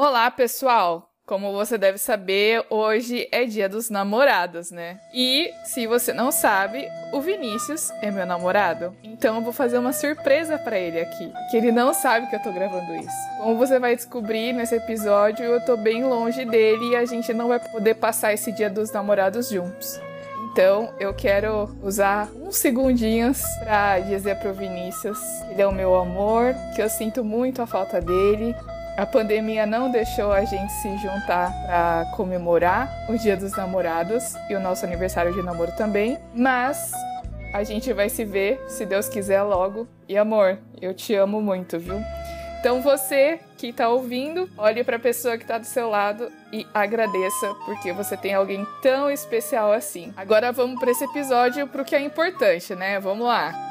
Olá, pessoal! Como você deve saber, hoje é dia dos namorados, né? E, se você não sabe, o Vinícius é meu namorado. Então eu vou fazer uma surpresa para ele aqui, que ele não sabe que eu tô gravando isso. Como você vai descobrir nesse episódio, eu tô bem longe dele e a gente não vai poder passar esse dia dos namorados juntos. Então, eu quero usar uns segundinhos para dizer pro Vinícius que ele é o meu amor, que eu sinto muito a falta dele, a pandemia não deixou a gente se juntar para comemorar o Dia dos Namorados e o nosso aniversário de namoro também, mas a gente vai se ver, se Deus quiser, logo. E amor, eu te amo muito, viu? Então você que está ouvindo, olhe para a pessoa que está do seu lado e agradeça, porque você tem alguém tão especial assim. Agora vamos para esse episódio pro que é importante, né? Vamos lá.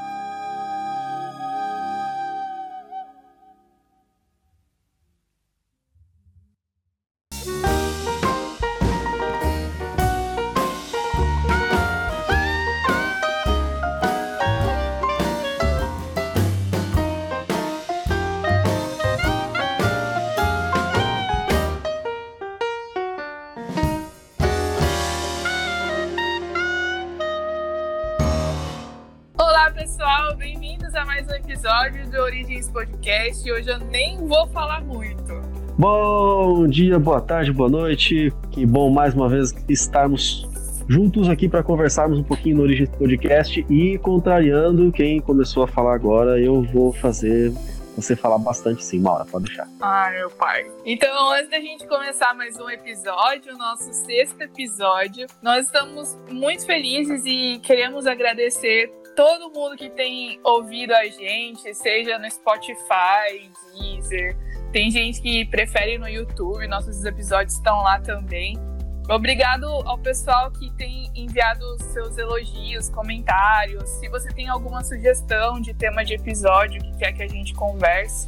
Origens Podcast. Hoje eu nem vou falar muito. Bom dia, boa tarde, boa noite. Que bom mais uma vez estarmos juntos aqui para conversarmos um pouquinho no Origens Podcast e contrariando quem começou a falar agora, eu vou fazer você falar bastante sim, Maura, pode deixar. Ai, meu pai. Então, antes da gente começar mais um episódio, nosso sexto episódio, nós estamos muito felizes e queremos agradecer todo mundo que tem ouvido a gente, seja no Spotify, Deezer, tem gente que prefere no YouTube, nossos episódios estão lá também. Obrigado ao pessoal que tem enviado seus elogios, comentários. Se você tem alguma sugestão de tema de episódio que quer que a gente converse,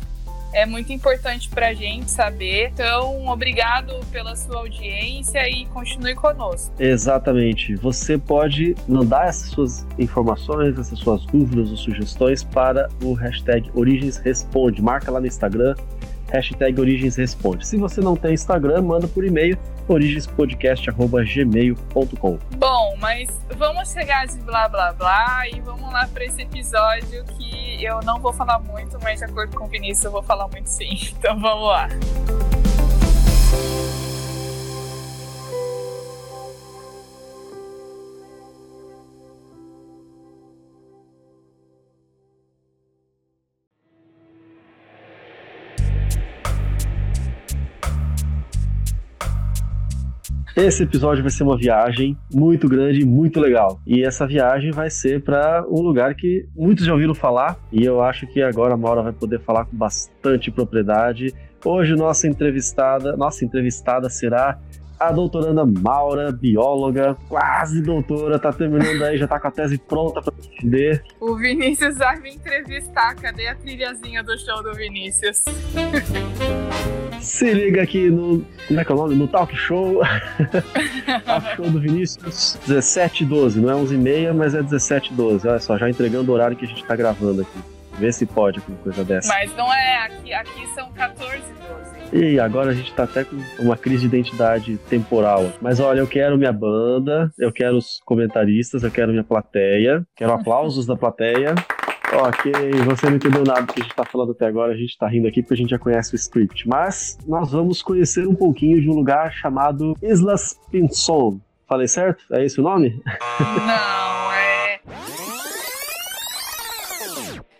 é muito importante para a gente saber. Então, obrigado pela sua audiência e continue conosco. Exatamente. Você pode mandar essas suas informações, essas suas dúvidas ou sugestões para o hashtag Origens Responde. Marca lá no Instagram, hashtag Origens Responde. Se você não tem Instagram, manda por e-mail origenspodcast.gmail.com Bom, mas vamos chegar de blá blá blá e vamos lá para esse episódio que eu não vou falar muito, mas de acordo com o Vinícius eu vou falar muito sim. Então vamos lá. Esse episódio vai ser uma viagem muito grande, muito legal. E essa viagem vai ser para um lugar que muitos já ouviram falar e eu acho que agora a Maura vai poder falar com bastante propriedade. Hoje nossa entrevistada, nossa entrevistada será a doutoranda Maura, bióloga, quase doutora, tá terminando aí, já tá com a tese pronta para defender. O Vinícius vai me entrevistar, cadê a trilhazinha do show do Vinícius? Se liga aqui no. Como é que é o nome? No Talk Show. talk Show do Vinícius 1712. Não é 11h30, mas é 1712. Olha só, já entregando o horário que a gente tá gravando aqui. Vê se pode alguma coisa dessa. Mas não é. Aqui, aqui são 14 12. E agora a gente tá até com uma crise de identidade temporal. Mas olha, eu quero minha banda, eu quero os comentaristas, eu quero minha plateia, quero aplausos da plateia. Ok, você não entendeu nada do que a gente está falando até agora, a gente está rindo aqui porque a gente já conhece o script. Mas nós vamos conhecer um pouquinho de um lugar chamado Islas Pinson. Falei certo? É esse o nome? Não, é.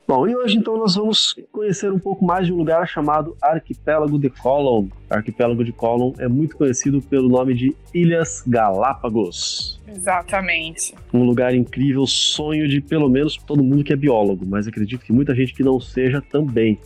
Bom, e hoje então nós vamos conhecer um pouco mais de um lugar chamado Arquipélago de Colon. O arquipélago de Colon é muito conhecido pelo nome de Ilhas Galápagos. Exatamente. Um lugar incrível, sonho de pelo menos todo mundo que é biólogo, mas acredito que muita gente que não seja também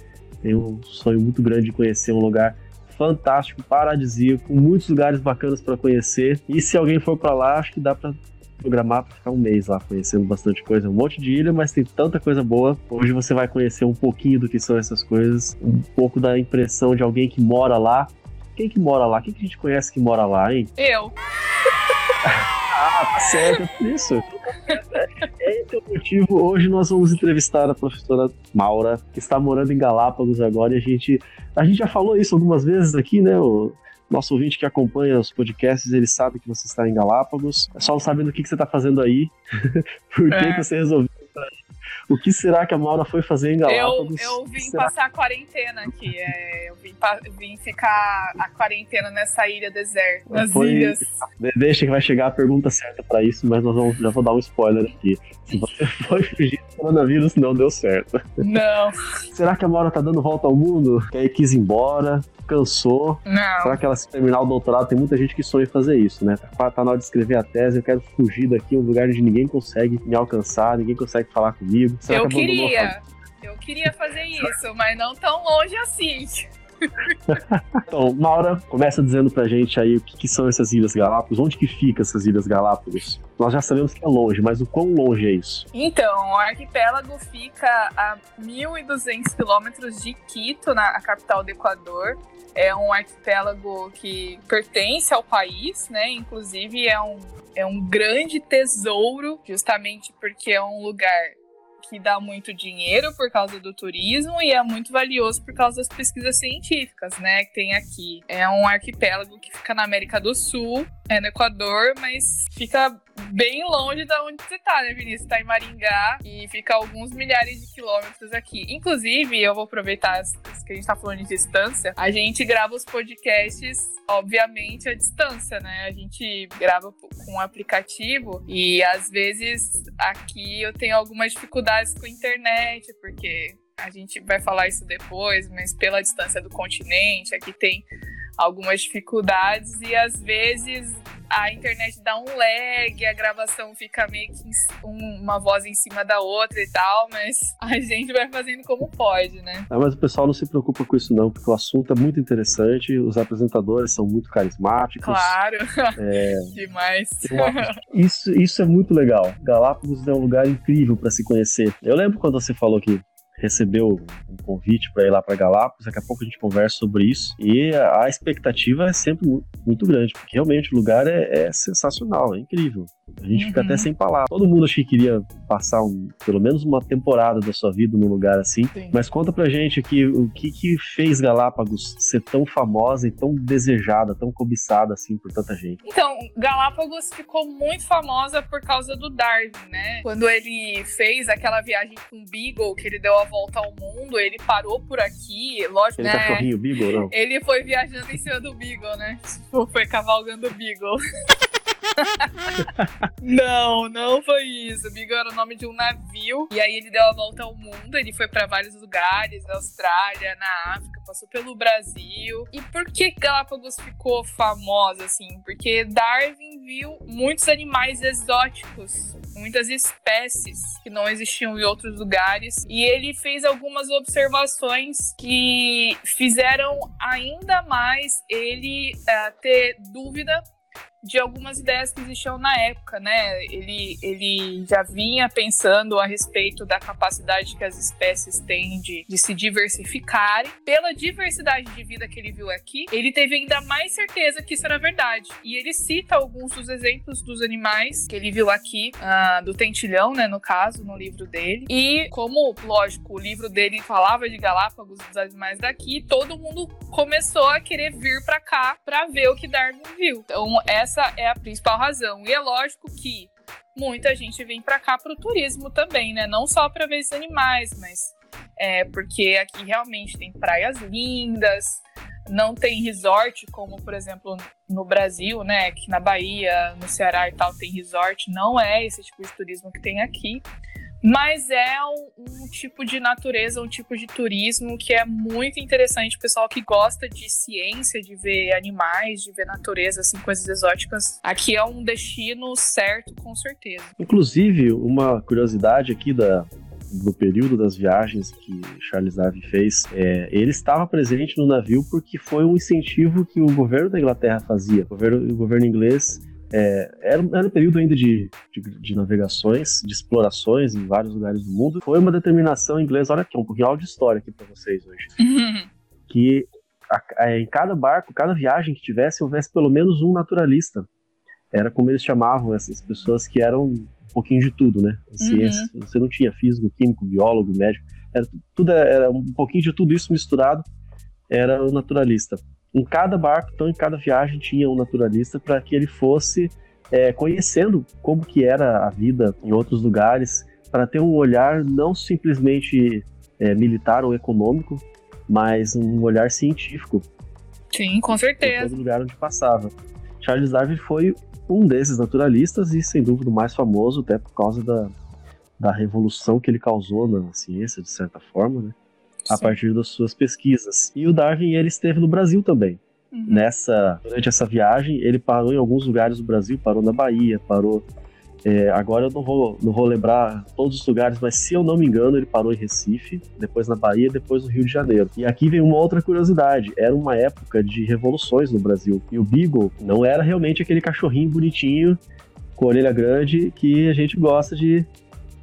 tem um sonho muito grande de conhecer um lugar fantástico, paradisíaco, muitos lugares bacanas para conhecer. E se alguém for para lá, acho que dá para programar para ficar um mês lá conhecendo bastante coisa, um monte de ilha, mas tem tanta coisa boa. Hoje você vai conhecer um pouquinho do que são essas coisas, um pouco da impressão de alguém que mora lá. Quem que mora lá? Quem que a gente conhece que mora lá, hein? Eu. Ah, tá certo, é isso. É, esse é o motivo. Hoje nós vamos entrevistar a professora Maura, que está morando em Galápagos agora, e a gente, a gente já falou isso algumas vezes aqui, né? O nosso ouvinte que acompanha os podcasts, ele sabe que você está em Galápagos. É só sabendo o que, que você está fazendo aí, por que, é. que você resolveu o que será que a Maura foi fazer em Galápagos? Eu, eu vim passar a quarentena aqui. É, eu vim, vim, ficar a quarentena nessa ilha deserta, nas foi, ilhas. Deixa que vai chegar a pergunta certa para isso, mas nós vamos, já vou dar um spoiler aqui. Se você foi fugir do coronavírus, não deu certo. Não. será que a Maura tá dando volta ao mundo? Que aí quis ir embora? Cansou. Não. Será que ela se terminar o doutorado? Tem muita gente que sonha em fazer isso, né? Tá, tá na hora de escrever a tese, eu quero fugir daqui, um lugar onde ninguém consegue me alcançar, ninguém consegue falar comigo. Será eu que queria. Eu queria fazer isso, mas não tão longe assim. então, Maura, começa dizendo pra gente aí o que, que, são essas Ilhas Galápagos, onde que fica essas Ilhas Galápagos? Nós já sabemos que é longe, mas o quão longe é isso? Então, o arquipélago fica a 1.200 quilômetros de Quito, na capital do Equador. É um arquipélago que pertence ao país, né? Inclusive é um, é um grande tesouro, justamente porque é um lugar que dá muito dinheiro por causa do turismo e é muito valioso por causa das pesquisas científicas, né, que tem aqui. É um arquipélago que fica na América do Sul, é no Equador, mas fica bem longe da onde você tá, né, Vinícius? Tá em Maringá e fica alguns milhares de quilômetros aqui. Inclusive, eu vou aproveitar que a gente tá falando de distância, a gente grava os podcasts, obviamente, à distância, né? A gente grava com um aplicativo e às vezes aqui eu tenho algumas dificuldades com a internet, porque a gente vai falar isso depois, mas pela distância do continente, aqui tem algumas dificuldades e às vezes a internet dá um lag, a gravação fica meio que uma voz em cima da outra e tal, mas a gente vai fazendo como pode, né? Ah, mas o pessoal não se preocupa com isso não, porque o assunto é muito interessante, os apresentadores são muito carismáticos. Claro, é... demais. Isso, isso é muito legal. Galápagos é um lugar incrível para se conhecer. Eu lembro quando você falou que recebeu um convite para ir lá para Galápagos. Daqui a pouco a gente conversa sobre isso. E a expectativa é sempre muito grande, porque realmente o lugar é, é sensacional, é incrível. A gente uhum. fica até uhum. sem palavras. Todo mundo acho que queria passar um, pelo menos uma temporada da sua vida num lugar assim. Sim. Mas conta pra gente aqui o que, que fez Galápagos ser tão famosa e tão desejada, tão cobiçada assim por tanta gente. Então, Galápagos ficou muito famosa por causa do Darwin, né? Quando ele fez aquela viagem com o Beagle, que ele deu a volta ao mundo, ele parou por aqui, lógico, ele né? cachorrinho Beagle, não? Ele foi viajando em cima do Beagle, né? Tipo, foi cavalgando o Beagle. não, não foi isso. O Beagle era o nome de um navio. E aí ele deu a volta ao mundo. Ele foi para vários lugares, na Austrália, na África, passou pelo Brasil. E por que Galápagos ficou famosa, assim? Porque Darwin viu muitos animais exóticos muitas espécies que não existiam em outros lugares. E ele fez algumas observações que fizeram ainda mais ele uh, ter dúvida de algumas ideias que existiam na época, né? Ele, ele já vinha pensando a respeito da capacidade que as espécies têm de, de se diversificarem. Pela diversidade de vida que ele viu aqui, ele teve ainda mais certeza que isso era verdade. E ele cita alguns dos exemplos dos animais que ele viu aqui, uh, do tentilhão, né, no caso, no livro dele. E como, lógico, o livro dele falava de Galápagos, dos animais daqui, todo mundo começou a querer vir para cá para ver o que Darwin viu. Então, essa essa é a principal razão. E é lógico que muita gente vem para cá para o turismo também, né? Não só para ver esses animais, mas é porque aqui realmente tem praias lindas, não tem resort como, por exemplo, no Brasil, né? Aqui na Bahia, no Ceará e tal tem resort. Não é esse tipo de turismo que tem aqui. Mas é um, um, tipo de natureza, um tipo de turismo que é muito interessante. O pessoal que gosta de ciência, de ver animais, de ver natureza, assim, coisas exóticas. Aqui é um destino certo, com certeza. Inclusive, uma curiosidade aqui da, do período das viagens que Charles Darwin fez, é, ele estava presente no navio porque foi um incentivo que o governo da Inglaterra fazia. O governo, o governo inglês é, era, era um período ainda de, de, de, navegações, de explorações em vários lugares do mundo. Foi uma determinação inglesa, olha aqui, um pouquinho de história aqui para vocês hoje. que a, a, em cada barco, cada viagem que tivesse, houvesse pelo menos um naturalista. era como eles chamavam essas pessoas que eram um pouquinho de tudo, né? Ciência. Uhum. Você não tinha físico, químico, biólogo, médico, era, tudo era um pouquinho de tudo isso misturado, era o naturalista. Em cada barco, então em cada viagem tinha um naturalista para que ele fosse é, conhecendo como que era a vida em outros lugares, para ter um olhar não simplesmente é, militar ou econômico, mas um olhar científico. Sim, com certeza. Em todo lugar onde passava. Charles Darwin foi um desses naturalistas e, sem dúvida, o mais famoso, até por causa da, da revolução que ele causou na ciência, de certa forma, né? A partir das suas pesquisas. E o Darwin ele esteve no Brasil também. Uhum. Nessa durante essa viagem, ele parou em alguns lugares do Brasil, parou na Bahia, parou é, agora eu não vou, não vou lembrar todos os lugares, mas se eu não me engano, ele parou em Recife, depois na Bahia, depois no Rio de Janeiro. E aqui vem uma outra curiosidade: era uma época de revoluções no Brasil. E o Beagle não era realmente aquele cachorrinho bonitinho, com orelha grande, que a gente gosta de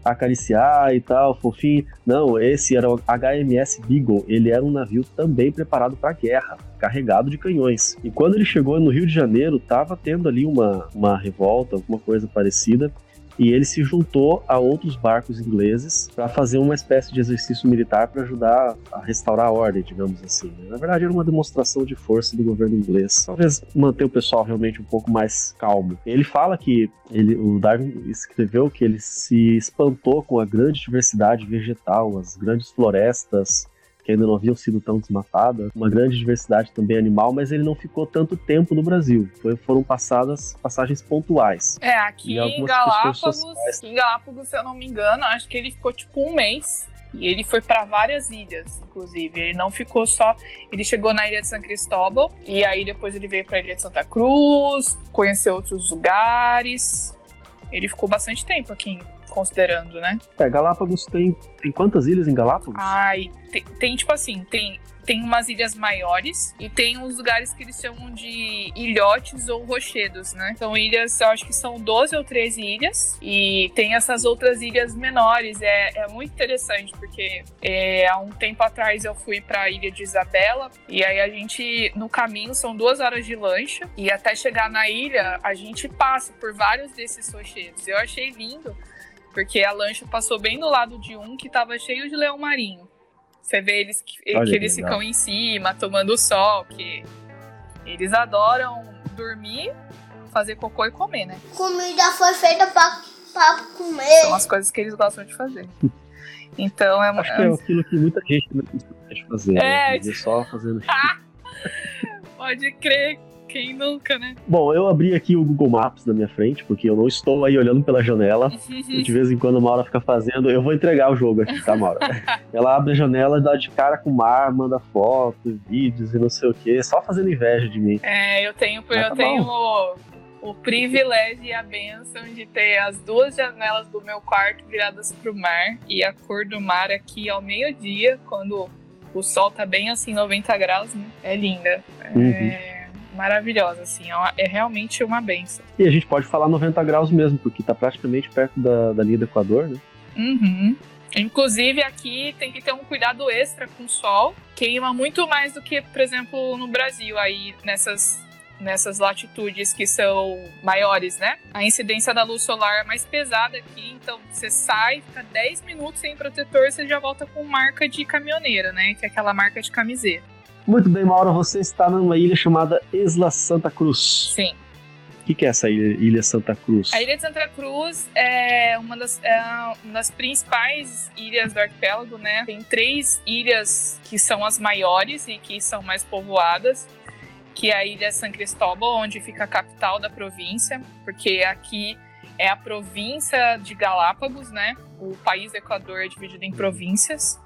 acariciar e tal, fofinho. Não, esse era o HMS Beagle. Ele era um navio também preparado para guerra, carregado de canhões. E quando ele chegou no Rio de Janeiro, estava tendo ali uma, uma revolta, alguma coisa parecida e ele se juntou a outros barcos ingleses para fazer uma espécie de exercício militar para ajudar a restaurar a ordem, digamos assim. Na verdade, era uma demonstração de força do governo inglês, talvez manter o pessoal realmente um pouco mais calmo. Ele fala que ele, o Darwin escreveu que ele se espantou com a grande diversidade vegetal, as grandes florestas, que ainda não haviam sido tão desmatadas, uma grande diversidade também animal, mas ele não ficou tanto tempo no Brasil. Foi, foram passadas passagens pontuais. É, aqui em Galápagos, em Galápagos, se eu não me engano, acho que ele ficou tipo um mês. E ele foi para várias ilhas, inclusive. Ele não ficou só. Ele chegou na ilha de São Cristóbal e aí depois ele veio para a ilha de Santa Cruz, conheceu outros lugares. Ele ficou bastante tempo aqui considerando, né? É, Galápagos tem, tem quantas ilhas em Galápagos? Ai, tem, tem tipo assim, tem tem umas ilhas maiores e tem uns lugares que eles chamam de ilhotes ou rochedos, né? São ilhas, eu acho que são 12 ou 13 ilhas e tem essas outras ilhas menores. É, é muito interessante porque é, há um tempo atrás eu fui para a ilha de Isabela e aí a gente, no caminho, são duas horas de lancha e até chegar na ilha a gente passa por vários desses rochedos. Eu achei lindo porque a lancha passou bem do lado de um que estava cheio de leão marinho. Você vê eles que, que eles ficam em cima, tomando sol, que eles adoram dormir, fazer cocô e comer, né? Comida foi feita pra, pra comer. São as coisas que eles gostam de fazer. Então é Acho que é aquilo que muita gente não de fazer. Né? É, né? só fazendo. Pode crer quem nunca, né? Bom, eu abri aqui o Google Maps na minha frente, porque eu não estou aí olhando pela janela. e de vez em quando a Maura fica fazendo. Eu vou entregar o jogo aqui, tá, Maura? Ela abre a janela, dá de cara com o mar, manda fotos, vídeos e não sei o quê, só fazendo inveja de mim. É, eu tenho, eu tá tenho o, o privilégio e a benção de ter as duas janelas do meu quarto viradas para o mar e a cor do mar aqui ao meio-dia, quando o sol tá bem assim, 90 graus, né? É linda. Uhum. É maravilhosa, assim, é, é realmente uma benção. E a gente pode falar 90 graus mesmo, porque tá praticamente perto da, da linha do Equador, né? Uhum. Inclusive aqui tem que ter um cuidado extra com o sol. Queima muito mais do que, por exemplo, no Brasil, aí nessas, nessas latitudes que são maiores, né? A incidência da luz solar é mais pesada aqui, então você sai, fica 10 minutos sem protetor, você já volta com marca de caminhoneira, né? Que é aquela marca de camiseta. Muito bem, Maura, você está numa ilha chamada Isla Santa Cruz. Sim. O que, que, é essa ilha, ilha, Santa Cruz? A Ilha de Santa Cruz é uma das, é uma das principais ilhas do arquipélago, né? Tem três ilhas que são as maiores e que são mais povoadas, que é a Ilha San Cristóbal, onde fica a capital da província, porque aqui é a província de Galápagos, né? O país do Equador é dividido em províncias.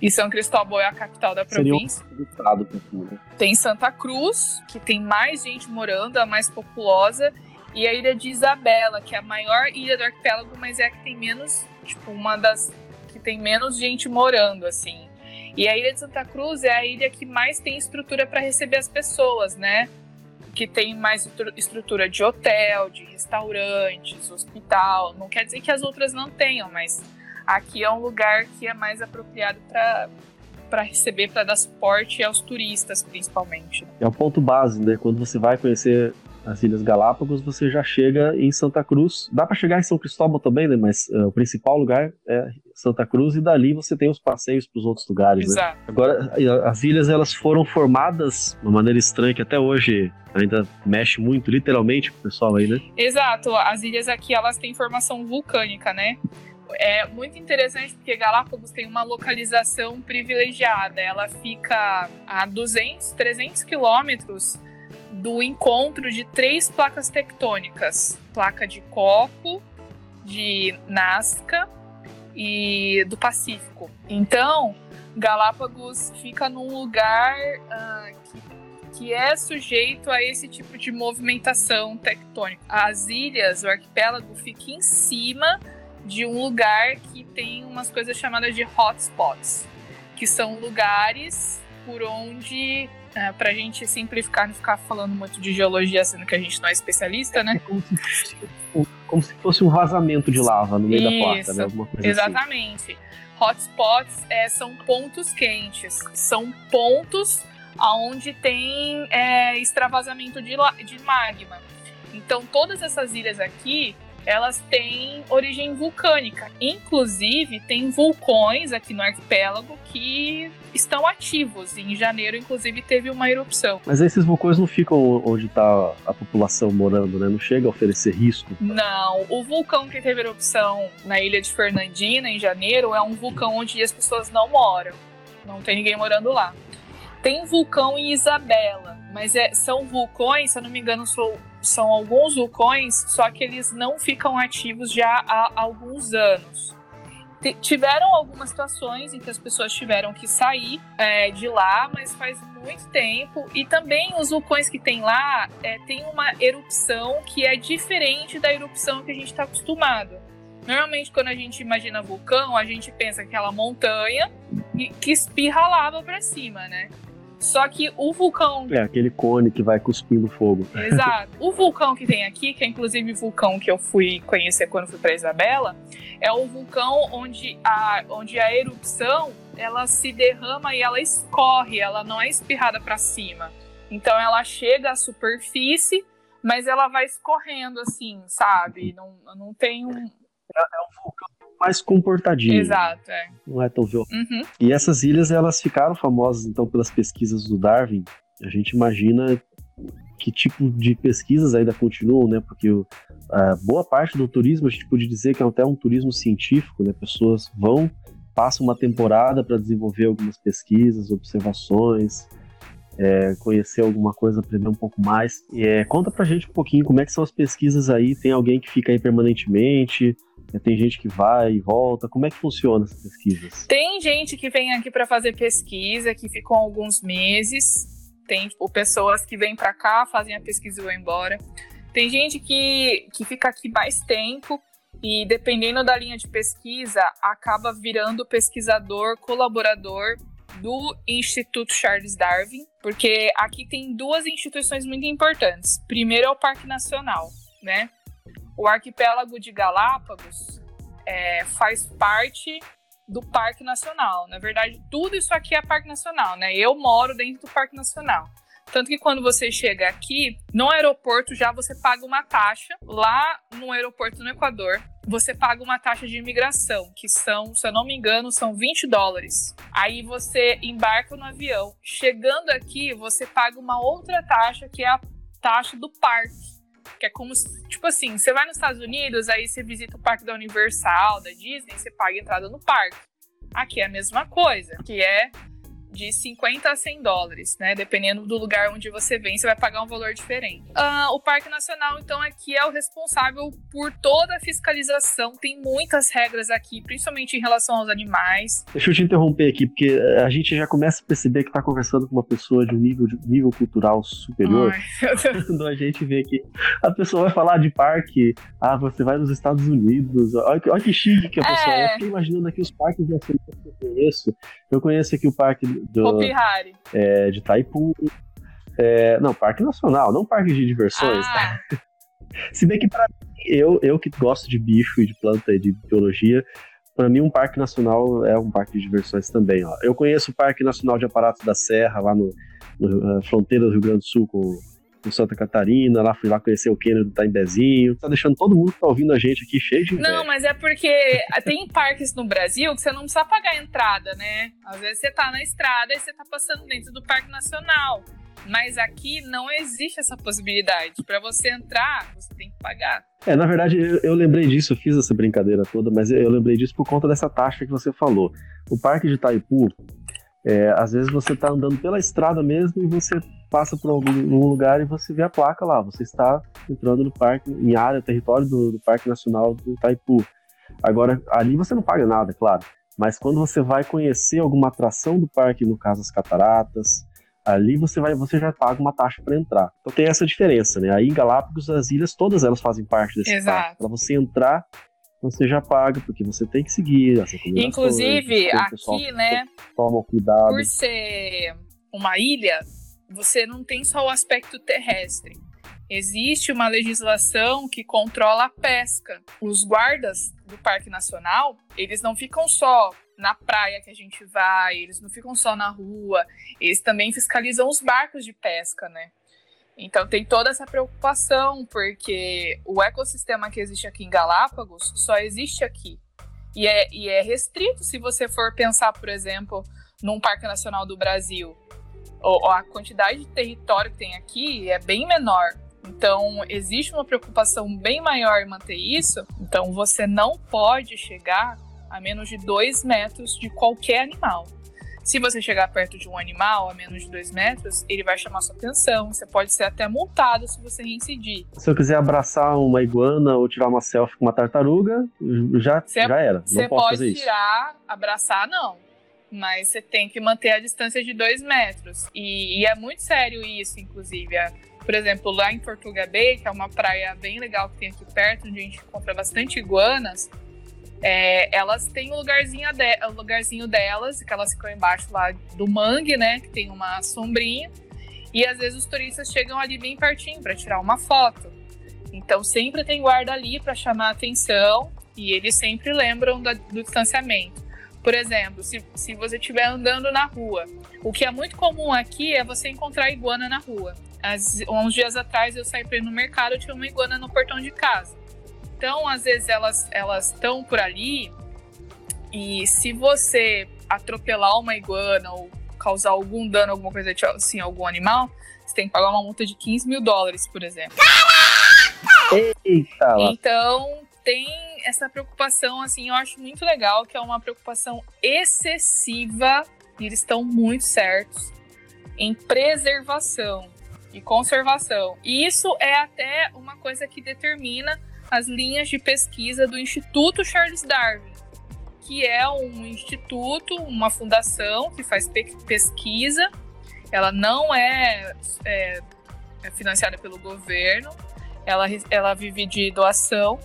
E São Cristóbal é a capital da província. Um né? tem Santa Cruz, que tem mais gente morando, a mais populosa, e a ilha de Isabela, que é a maior ilha do arquipélago, mas é a que tem menos, tipo, uma das que tem menos gente morando, assim. E a ilha de Santa Cruz é a ilha que mais tem estrutura para receber as pessoas, né? Que tem mais estrutura de hotel, de restaurantes, hospital. Não quer dizer que as outras não tenham, mas aqui é um lugar que é mais apropriado para para receber, para dar suporte aos turistas, principalmente. É o ponto base, né? Quando você vai conhecer as Ilhas Galápagos, você já chega em Santa Cruz. Dá para chegar em São Cristóvão também, né? Mas uh, o principal lugar é Santa Cruz e dali você tem os passeios para os outros lugares. Né? Exato. Né? Agora, as ilhas elas foram formadas de uma maneira estranha que até hoje ainda mexe muito, literalmente, com o pessoal aí, né? Exato. As ilhas aqui elas têm formação vulcânica, né? É muito interessante porque Galápagos tem uma localização privilegiada. Ela fica a 200, 300 quilômetros do encontro de três placas tectônicas: placa de Copo, de Nazca e do Pacífico. Então, Galápagos fica num lugar uh, que, que é sujeito a esse tipo de movimentação tectônica. As ilhas, o arquipélago, fica em cima de um lugar que tem umas coisas chamadas de hotspots, que são lugares por onde, é, para a gente simplificar, não ficar falando muito de geologia, sendo que a gente não é especialista, né? É como se fosse, como se fosse um vazamento de lava no meio Isso, da porta, né? Alguma coisa assim. exatamente. Assim. Hotspots é, são pontos quentes, são pontos onde tem é, extravasamento de, de magma. Então, todas essas ilhas aqui elas têm origem vulcânica. Inclusive, tem vulcões aqui no arquipélago que estão ativos. Em janeiro, inclusive, teve uma erupção. Mas esses vulcões não ficam onde está a população morando, né? Não chega a oferecer risco? Não. O vulcão que teve erupção na ilha de Fernandina, em janeiro, é um vulcão onde as pessoas não moram. Não tem ninguém morando lá. Tem vulcão em Isabela, mas é, são vulcões, se eu não me engano, são, são alguns vulcões, só que eles não ficam ativos já há alguns anos. T tiveram algumas situações em que as pessoas tiveram que sair é, de lá, mas faz muito tempo. E também os vulcões que tem lá é, tem uma erupção que é diferente da erupção que a gente está acostumado. Normalmente, quando a gente imagina vulcão, a gente pensa aquela montanha que espirra lava para cima, né? Só que o vulcão. É, aquele cone que vai cuspindo fogo. Exato. O vulcão que tem aqui, que é inclusive o vulcão que eu fui conhecer quando fui para Isabela, é o vulcão onde a, onde a erupção ela se derrama e ela escorre, ela não é espirrada para cima. Então ela chega à superfície, mas ela vai escorrendo assim, sabe? Não, não tem um. É, é um vulcão mais comportadinho. Exato, é. Não é tão violento. Uhum. E essas ilhas, elas ficaram famosas, então, pelas pesquisas do Darwin. A gente imagina que tipo de pesquisas ainda continuam, né? Porque a boa parte do turismo, a gente pode dizer que é até um turismo científico, né? Pessoas vão, passam uma temporada para desenvolver algumas pesquisas, observações, é, conhecer alguma coisa, aprender um pouco mais. É, conta pra gente um pouquinho como é que são as pesquisas aí. Tem alguém que fica aí permanentemente? Tem gente que vai e volta. Como é que funciona essas pesquisas? Tem gente que vem aqui para fazer pesquisa, que ficam alguns meses. Tem tipo, pessoas que vêm para cá, fazem a pesquisa e vão embora. Tem gente que, que fica aqui mais tempo e, dependendo da linha de pesquisa, acaba virando pesquisador, colaborador do Instituto Charles Darwin, porque aqui tem duas instituições muito importantes. Primeiro é o Parque Nacional, né? O arquipélago de Galápagos é, faz parte do Parque Nacional. Na verdade, tudo isso aqui é Parque Nacional, né? Eu moro dentro do Parque Nacional. Tanto que quando você chega aqui, no aeroporto já você paga uma taxa. Lá no aeroporto no Equador, você paga uma taxa de imigração, que são, se eu não me engano, são 20 dólares. Aí você embarca no avião. Chegando aqui, você paga uma outra taxa, que é a taxa do parque que é como, tipo assim, você vai nos Estados Unidos, aí você visita o parque da Universal, da Disney, você paga entrada no parque. Aqui é a mesma coisa, que é de 50 a 100 dólares, né? Dependendo do lugar onde você vem, você vai pagar um valor diferente. Uh, o Parque Nacional, então, aqui é o responsável por toda a fiscalização. Tem muitas regras aqui, principalmente em relação aos animais. Deixa eu te interromper aqui, porque eh, a gente já começa a perceber que está conversando com uma pessoa de um nível, de nível cultural superior. Quando a gente vê que a pessoa vai falar de parque, ah, você vai nos Estados Unidos, olha que, olha que chique que a pessoa é. Eu fiquei imaginando aqui os parques de que eu conheço. Eu conheço aqui o parque do, é, de Taipu. É, não, Parque Nacional, não Parque de Diversões. Ah. Se bem que para eu, eu que gosto de bicho e de planta e de biologia, para mim um parque nacional é um parque de diversões também. Ó. Eu conheço o Parque Nacional de Aparatos da Serra, lá no, no fronteira do Rio Grande do Sul com, por Santa Catarina, lá fui lá conhecer o Kenner do Taimbezinho. Tá deixando todo mundo que tá ouvindo a gente aqui cheio de inveja. Não, mas é porque tem parques no Brasil que você não precisa pagar a entrada, né? Às vezes você tá na estrada e você tá passando dentro do Parque Nacional. Mas aqui não existe essa possibilidade. Para você entrar, você tem que pagar. É, na verdade, eu, eu, lembrei disso, eu fiz essa brincadeira toda, mas eu, eu lembrei disso por conta dessa taxa que você falou. O Parque de Itaipu, é, às vezes você está andando pela estrada mesmo e você passa por algum lugar e você vê a placa lá. Você está entrando no parque, em área, território do, do Parque Nacional do Itaipu. Agora, ali você não paga nada, claro. Mas quando você vai conhecer alguma atração do parque, no caso as cataratas, ali você vai, você já paga uma taxa para entrar. Então tem essa diferença, né? Aí em Galápagos as ilhas todas elas fazem parte desse Exato. parque. Para você entrar, você já paga, porque você tem que seguir as Inclusive, aqui, né? Toma cuidado. Por ser uma ilha, você não tem só o aspecto terrestre. Existe uma legislação que controla a pesca. Os guardas do Parque Nacional, eles não ficam só na praia que a gente vai, eles não ficam só na rua, eles também fiscalizam os barcos de pesca, né? Então tem toda essa preocupação, porque o ecossistema que existe aqui em Galápagos só existe aqui. E é, e é restrito se você for pensar, por exemplo, num Parque Nacional do Brasil. Ou, a quantidade de território que tem aqui é bem menor. Então, existe uma preocupação bem maior em manter isso. Então, você não pode chegar a menos de dois metros de qualquer animal. Se você chegar perto de um animal a menos de dois metros, ele vai chamar sua atenção. Você pode ser até multado se você reincidir. Se eu quiser abraçar uma iguana ou tirar uma selfie com uma tartaruga, já, cê, já era. Você pode tirar, abraçar, não. Mas você tem que manter a distância de dois metros. E, e é muito sério isso, inclusive. É, por exemplo, lá em Tortuga Bay, que é uma praia bem legal que tem aqui perto, onde a gente encontra bastante iguanas, é, elas têm o lugarzinho, de, lugarzinho delas, que elas ficam embaixo lá do mangue, né? Que tem uma sombrinha. E às vezes os turistas chegam ali bem pertinho para tirar uma foto. Então sempre tem guarda ali para chamar a atenção e eles sempre lembram da, do distanciamento. Por exemplo, se, se você estiver andando na rua, o que é muito comum aqui é você encontrar iguana na rua. As, uns dias atrás eu saí para ir no mercado, eu tinha uma iguana no portão de casa. Então, às vezes, elas elas estão por ali e se você atropelar uma iguana ou causar algum dano, alguma coisa assim, algum animal, você tem que pagar uma multa de 15 mil dólares, por exemplo. Eita! Então, tem essa preocupação, assim, eu acho muito legal, que é uma preocupação excessiva, e eles estão muito certos, em preservação e conservação. E isso é até uma coisa que determina as linhas de pesquisa do Instituto Charles Darwin, que é um instituto, uma fundação que faz pesquisa. Ela não é, é, é financiada pelo governo, ela, ela vive de doação,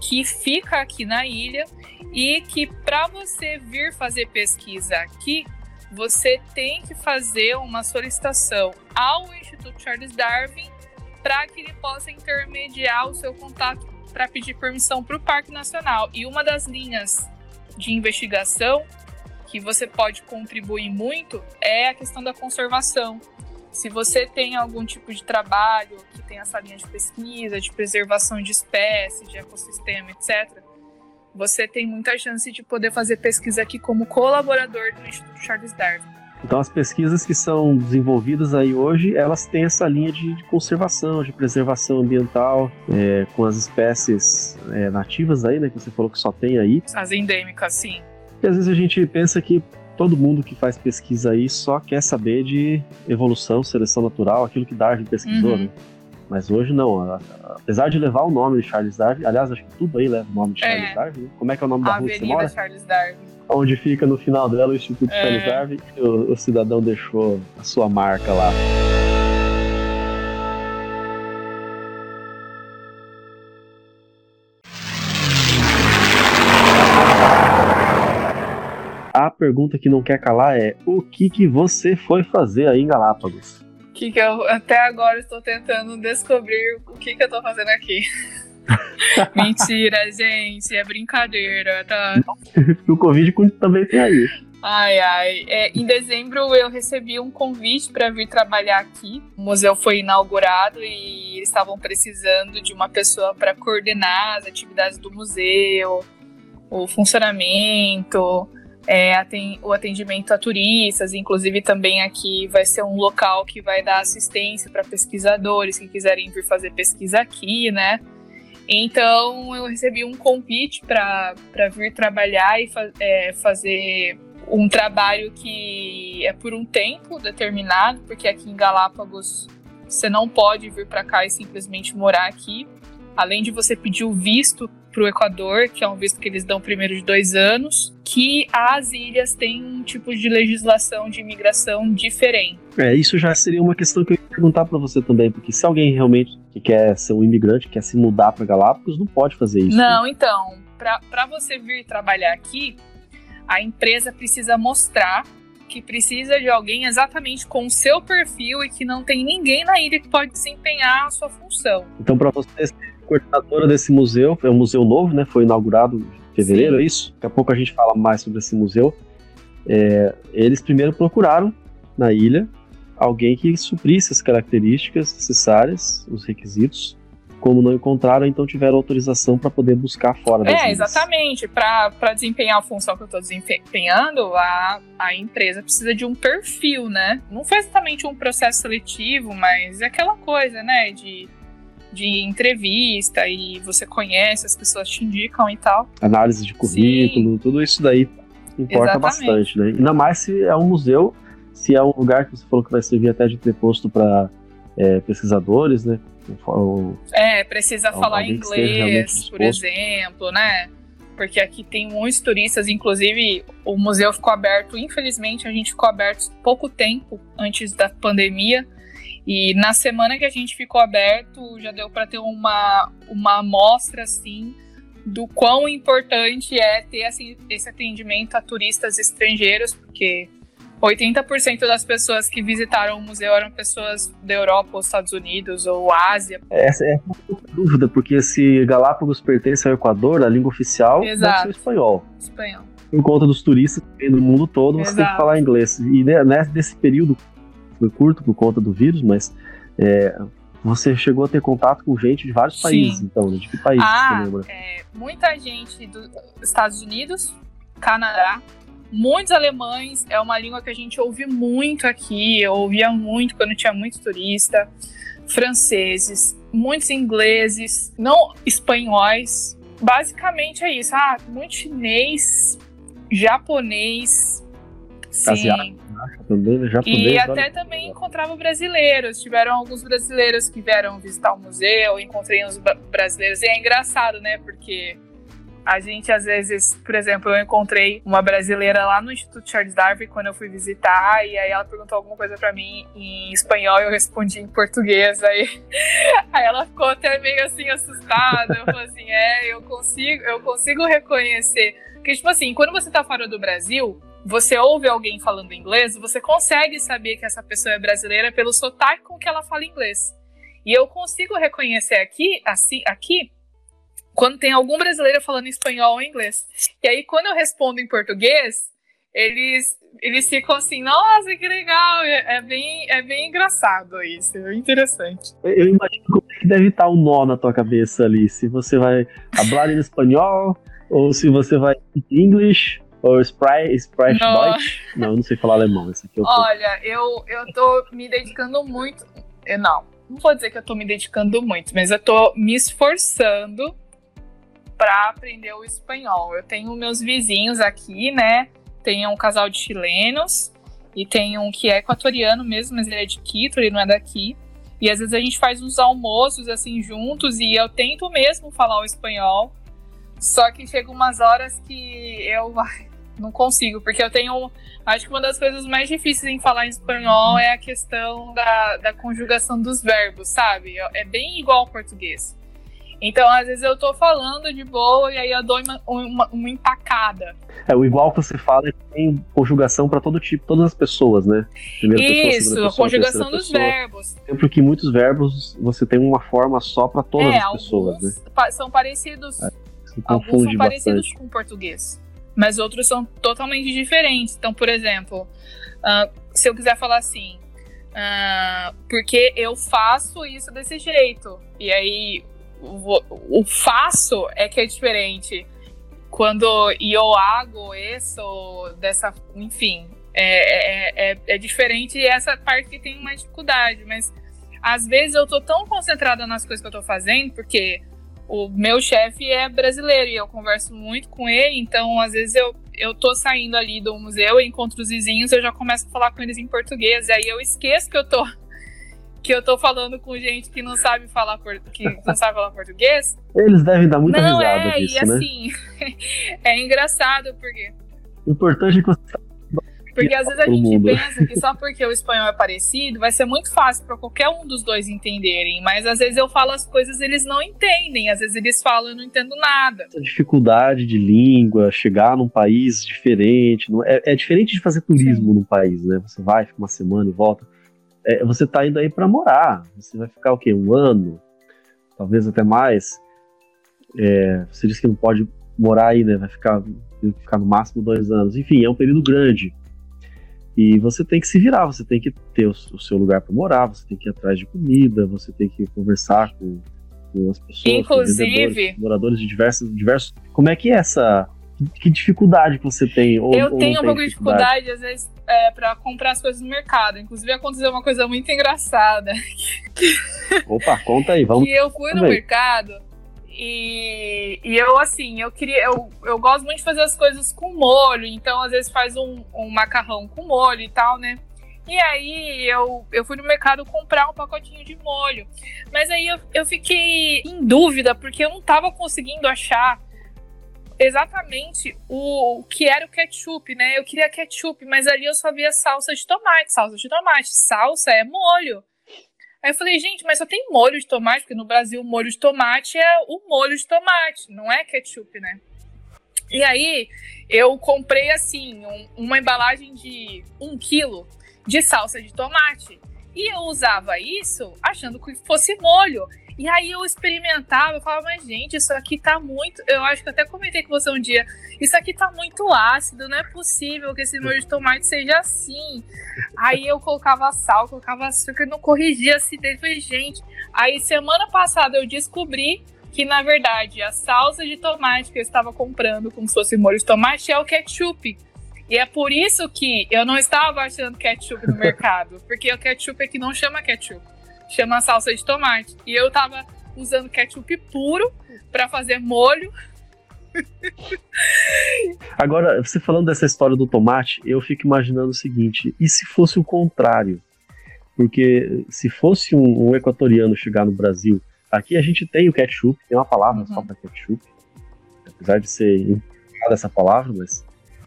que fica aqui na ilha e que para você vir fazer pesquisa aqui, você tem que fazer uma solicitação ao Instituto Charles Darwin para que ele possa intermediar o seu contato para pedir permissão para o Parque Nacional. E uma das linhas de investigação que você pode contribuir muito é a questão da conservação. Se você tem algum tipo de trabalho que tem essa linha de pesquisa, de preservação de espécies, de ecossistema, etc., você tem muita chance de poder fazer pesquisa aqui como colaborador do Instituto Charles Darwin. Então as pesquisas que são desenvolvidas aí hoje, elas têm essa linha de, de conservação, de preservação ambiental, é, com as espécies é, nativas aí, né, que você falou que só tem aí. As endêmicas, sim. E às vezes a gente pensa que todo mundo que faz pesquisa aí só quer saber de evolução, seleção natural, aquilo que Darwin pesquisou, uhum. né? Mas hoje não. Apesar de levar o nome de Charles Darwin, aliás, acho que tudo aí leva o nome de Charles é. Darwin. Né? Como é que é o nome da rua que você mora? Charles Darwin. Onde fica no final dela o Instituto é. Charles Darwin. O, o cidadão deixou a sua marca lá. A pergunta que não quer calar é: o que, que você foi fazer aí em Galápagos? que, que eu até agora estou tentando descobrir o que, que eu estou fazendo aqui. Mentira, gente, é brincadeira, tá? o Covid também tem aí. Ai, ai. É, em dezembro eu recebi um convite para vir trabalhar aqui. O museu foi inaugurado e eles estavam precisando de uma pessoa para coordenar as atividades do museu, o funcionamento, é, o atendimento a turistas. Inclusive, também aqui vai ser um local que vai dar assistência para pesquisadores que quiserem vir fazer pesquisa aqui, né? Então, eu recebi um convite para vir trabalhar e fa é, fazer um trabalho que é por um tempo determinado, porque aqui em Galápagos você não pode vir para cá e simplesmente morar aqui. Além de você pedir o visto para o Equador, que é um visto que eles dão primeiro de dois anos, que as ilhas têm um tipo de legislação de imigração diferente. É, isso já seria uma questão que eu ia perguntar para você também, porque se alguém realmente que quer ser um imigrante, quer se mudar para Galápagos, não pode fazer isso. Não, então, para você vir trabalhar aqui, a empresa precisa mostrar que precisa de alguém exatamente com o seu perfil e que não tem ninguém na ilha que pode desempenhar a sua função. Então, para você ser coordenadora desse museu, é um museu novo, né? Foi inaugurado em fevereiro, Sim. é isso? Daqui a pouco a gente fala mais sobre esse museu. É, eles primeiro procuraram na ilha alguém que suprisse as características necessárias, os requisitos, como não encontraram, então tiveram autorização para poder buscar fora das É, exatamente. Para desempenhar a função que eu estou desempenhando, a, a empresa precisa de um perfil, né? Não foi exatamente um processo seletivo, mas é aquela coisa, né? De, de entrevista e você conhece, as pessoas te indicam e tal. Análise de currículo, Sim. tudo isso daí importa exatamente. bastante, né? Ainda mais se é um museu, se é um lugar que você falou que vai servir até de preposto para é, pesquisadores, né? é, precisa falar inglês, por exemplo, né? Porque aqui tem muitos turistas, inclusive o museu ficou aberto, infelizmente a gente ficou aberto pouco tempo antes da pandemia. E na semana que a gente ficou aberto, já deu para ter uma, uma amostra assim do quão importante é ter assim, esse atendimento a turistas estrangeiros, porque 80% das pessoas que visitaram o museu eram pessoas da Europa, ou Estados Unidos, ou Ásia. Essa é uma dúvida, porque se Galápagos pertence ao Equador, a língua oficial Exato. deve ser espanhol. Espanhol. Por conta dos turistas que vêm do mundo todo, você Exato. tem que falar inglês. E nesse período, foi curto por conta do vírus, mas é, você chegou a ter contato com gente de vários Sim. países, então, de que país ah, você lembra? É, muita gente dos Estados Unidos, Canadá, muitos alemães, é uma língua que a gente ouve muito aqui, eu ouvia muito quando tinha muito turista, franceses, muitos ingleses, não espanhóis. Basicamente é isso, ah, muito chinês, japonês, sim. Asiático. E até também encontrava brasileiros. Tiveram alguns brasileiros que vieram visitar o museu, encontrei uns brasileiros. E é engraçado, né? Porque a gente, às vezes, por exemplo, eu encontrei uma brasileira lá no Instituto Charles Darwin quando eu fui visitar, e aí ela perguntou alguma coisa para mim em espanhol e eu respondi em português. Aí, aí ela ficou até meio assim assustada. Eu falei assim: é, eu consigo, eu consigo reconhecer. Porque, tipo assim, quando você tá fora do Brasil, você ouve alguém falando inglês, você consegue saber que essa pessoa é brasileira pelo sotaque com que ela fala inglês. E eu consigo reconhecer aqui, assim, aqui quando tem algum brasileiro falando espanhol ou inglês. E aí, quando eu respondo em português, eles, eles ficam assim, nossa, que legal, é, é bem, é bem engraçado isso, é interessante. Eu imagino como é que deve estar o um nó na tua cabeça ali, se você vai falar em espanhol, ou se você vai em inglês, ou Sprite, Sprite não. Deutsch. Não, eu não sei falar alemão, esse aqui eu tô... Olha, eu, eu tô me dedicando muito, eu, não, não vou dizer que eu tô me dedicando muito, mas eu tô me esforçando para aprender o espanhol. Eu tenho meus vizinhos aqui, né? Tem um casal de chilenos e tem um que é equatoriano mesmo, mas ele é de Quito, ele não é daqui. E às vezes a gente faz uns almoços assim juntos e eu tento mesmo falar o espanhol. Só que chega umas horas que eu não consigo, porque eu tenho. Acho que uma das coisas mais difíceis em falar em espanhol é a questão da, da conjugação dos verbos, sabe? É bem igual ao português. Então, às vezes eu tô falando de boa e aí eu dou uma, uma, uma empacada. É, o igual que você fala é que tem conjugação para todo tipo, todas as pessoas, né? Primeira Isso, pessoa, pessoa, a conjugação dos pessoa. verbos. Porque muitos verbos você tem uma forma só para todas é, as pessoas, né? São parecidos. É, alguns são parecidos bastante. com o português. Mas outros são totalmente diferentes. Então, por exemplo, uh, se eu quiser falar assim, uh, porque eu faço isso desse jeito, e aí o, o faço é que é diferente. Quando eu hago isso dessa, enfim, é, é, é, é diferente essa parte que tem uma dificuldade, mas às vezes eu tô tão concentrada nas coisas que eu tô fazendo, porque o meu chefe é brasileiro e eu converso muito com ele, então às vezes eu, eu tô saindo ali do museu, encontro os vizinhos, eu já começo a falar com eles em português, e aí eu esqueço que eu tô que eu tô falando com gente que não sabe falar que não sabe falar português. Eles devem dar muita não, risada é, disso, e né? assim, é engraçado porque O importante é que você porque às vezes a gente mundo. pensa que só porque o espanhol é parecido, vai ser muito fácil para qualquer um dos dois entenderem. Mas às vezes eu falo as coisas eles não entendem. Às vezes eles falam e eu não entendo nada. essa dificuldade de língua, chegar num país diferente. não- é, é diferente de fazer turismo num país, né? Você vai, fica uma semana e volta. É, você tá indo aí para morar. Você vai ficar o quê? Um ano? Talvez até mais. É, você disse que não pode morar aí, né? Vai ficar, ficar no máximo dois anos. Enfim, é um período grande. E você tem que se virar, você tem que ter o, o seu lugar para morar, você tem que ir atrás de comida, você tem que conversar com, com as pessoas, Inclusive- com moradores de diversos, diversos. Como é que é essa? Que, dificuldade que você tem? Ou, eu ou tenho um pouco de dificuldade, às vezes, é, para comprar as coisas no mercado. Inclusive aconteceu uma coisa muito engraçada. Opa, conta aí, vamos. que eu fui no também. mercado e, e eu, assim, eu queria. Eu, eu gosto muito de fazer as coisas com molho, então às vezes faz um, um macarrão com molho e tal, né? E aí eu, eu fui no mercado comprar um pacotinho de molho. Mas aí eu, eu fiquei em dúvida, porque eu não tava conseguindo achar exatamente o, o que era o ketchup, né? Eu queria ketchup, mas ali eu só via salsa de tomate. Salsa de tomate. Salsa é molho. Aí eu falei, gente, mas só tem molho de tomate, porque no Brasil o molho de tomate é o molho de tomate, não é ketchup, né? E aí eu comprei assim, um- uma embalagem de um quilo de salsa de tomate. E eu usava isso achando que fosse molho. E aí eu experimentava, eu falava, mas gente, isso aqui tá muito. Eu acho que eu até comentei com você um dia. Isso aqui tá muito ácido, não é possível que esse molho de tomate seja assim. Aí eu colocava sal, colocava açúcar, não corrigia a acidez. Falei, gente. Aí semana passada eu descobri que, na verdade, a salsa de tomate que eu estava comprando, como se fosse molho de tomate, é o ketchup. E é por isso que eu não estava achando ketchup no mercado. Porque o ketchup aqui não chama ketchup. Chama salsa de tomate. E eu tava usando ketchup puro para fazer molho. Agora, você falando dessa história do tomate, eu fico imaginando o seguinte: e se fosse o contrário? Porque se fosse um, um equatoriano chegar no Brasil, aqui a gente tem o ketchup, tem uma palavra Uhum. só para ketchup, apesar de ser essa palavra, mas,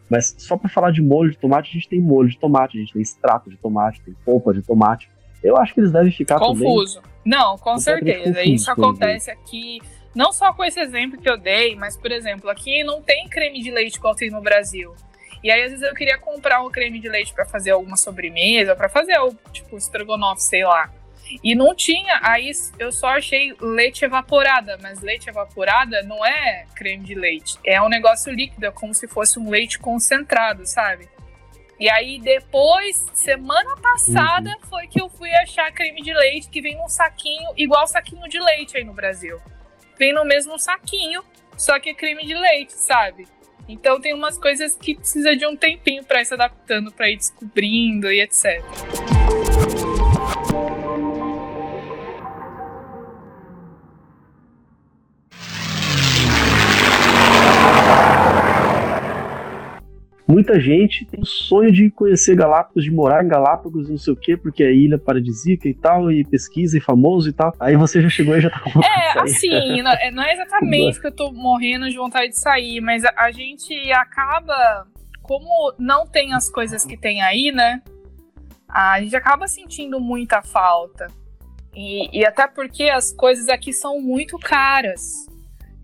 mas só para falar de molho de tomate, a gente tem molho de tomate, a gente tem extrato de tomate, tem polpa de tomate. Eu acho que eles devem ficar também Confuso. Não, com certeza. confuso Isso acontece aqui, não só com esse exemplo que eu dei, mas, por exemplo, aqui não tem creme de leite igual tem no Brasil. E aí, às vezes, eu queria comprar um creme de leite pra fazer alguma sobremesa, pra fazer o tipo estrogonofe, sei lá. E não tinha, aí eu só achei leite evaporada, mas leite evaporada não é creme de leite, é um negócio líquido, é como se fosse um leite concentrado, sabe? E aí depois, semana passada, foi que eu fui achar creme de leite que vem num saquinho, igual saquinho de leite aí no Brasil. Vem no mesmo saquinho, só que é creme de leite, sabe? Então tem umas coisas que precisa de um tempinho pra ir se adaptando, pra ir descobrindo e etc. Muita gente tem o sonho de conhecer Galápagos, de morar em Galápagos, não sei o quê, porque é ilha paradisíaca e tal, e pesquisa e famoso e tal. Aí você já chegou e já tá com É, assim, não é- não é exatamente que eu tô morrendo de vontade de sair, mas a, a gente acaba, como não tem as coisas que tem aí, né? A gente acaba sentindo muita falta. E, e até porque as coisas aqui são muito caras.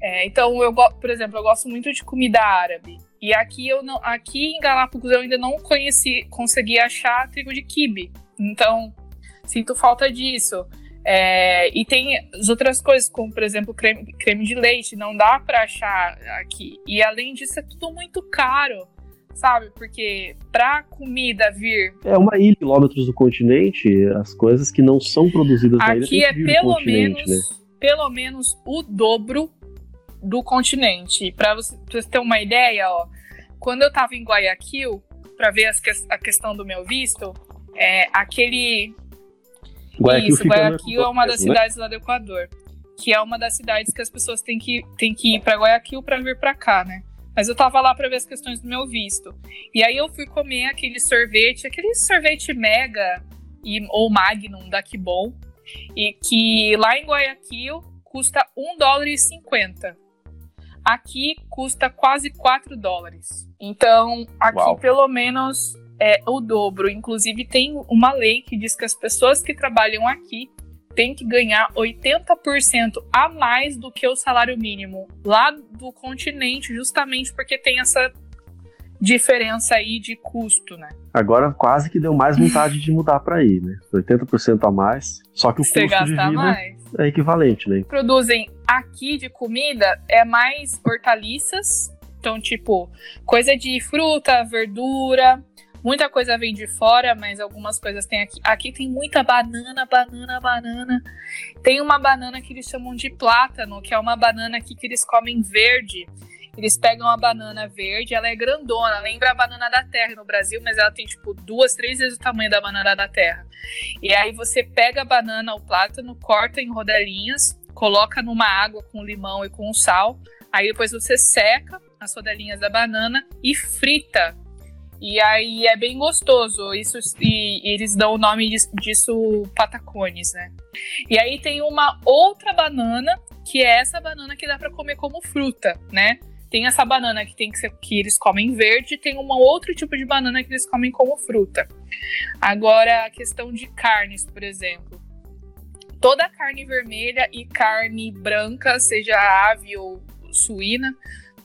É, então, eu, por exemplo, eu gosto muito de comida árabe. E aqui eu não, aqui em Galápagos eu ainda não conheci, consegui achar trigo de quibe. Então, sinto falta disso. É, e tem as outras coisas, como por exemplo creme, creme de leite, não dá para achar aqui. E além disso, é tudo muito caro, sabe? Porque pra comida vir. É uma ilha, quilômetros do continente, as coisas que não são produzidas na ilha. Aqui é pelo menos, né? pelo menos o dobro do continente. Para você, pra você ter uma ideia, ó, quando eu tava em Guayaquil, para ver as, a questão do meu visto, é, aquele Guayaquil Isso, Guayaquil é uma das né? cidades lá do Equador. Que é uma das cidades que as pessoas têm que, têm que ir para Guayaquil para vir para cá, né? Mas eu tava lá para ver as questões do meu visto. E aí eu fui comer aquele sorvete, aquele sorvete mega e, ou magnum da Kibon. E que lá em Guayaquil custa 1 dólar e 50. Aqui custa quase 4 dólares. Então, aqui Uau. pelo menos é o dobro. Inclusive, tem uma lei que diz que as pessoas que trabalham aqui têm que ganhar 80% a mais do que o salário mínimo lá do continente, justamente porque tem essa diferença aí de custo, né? Agora quase que deu mais vontade de mudar para aí, né? 80% a mais, só que o Você custo de vida mais. é equivalente, né? Produzem aqui de comida é mais hortaliças, então tipo, coisa de fruta, verdura, Muita coisa vem de fora, mas algumas coisas tem aqui. Aqui tem muita banana, banana, banana. Tem uma banana que eles chamam de plátano, que é uma banana aqui que eles comem verde. Eles pegam a banana verde, ela é grandona, lembra a banana da terra no Brasil, mas ela tem tipo duas, três vezes o tamanho da banana da terra. E aí você pega a banana, o plátano, corta em rodelinhas, coloca numa água com limão e com sal. Aí depois você seca as rodelinhas da banana e frita e aí é bem gostoso. Isso e, e eles dão o nome disso patacones, né? E aí tem uma outra banana que é essa banana que dá para comer como fruta, né? Tem essa banana que tem que ser que eles comem verde, tem um outro tipo de banana que eles comem como fruta. Agora a questão de carnes, por exemplo. Toda carne vermelha e carne branca, seja ave ou suína,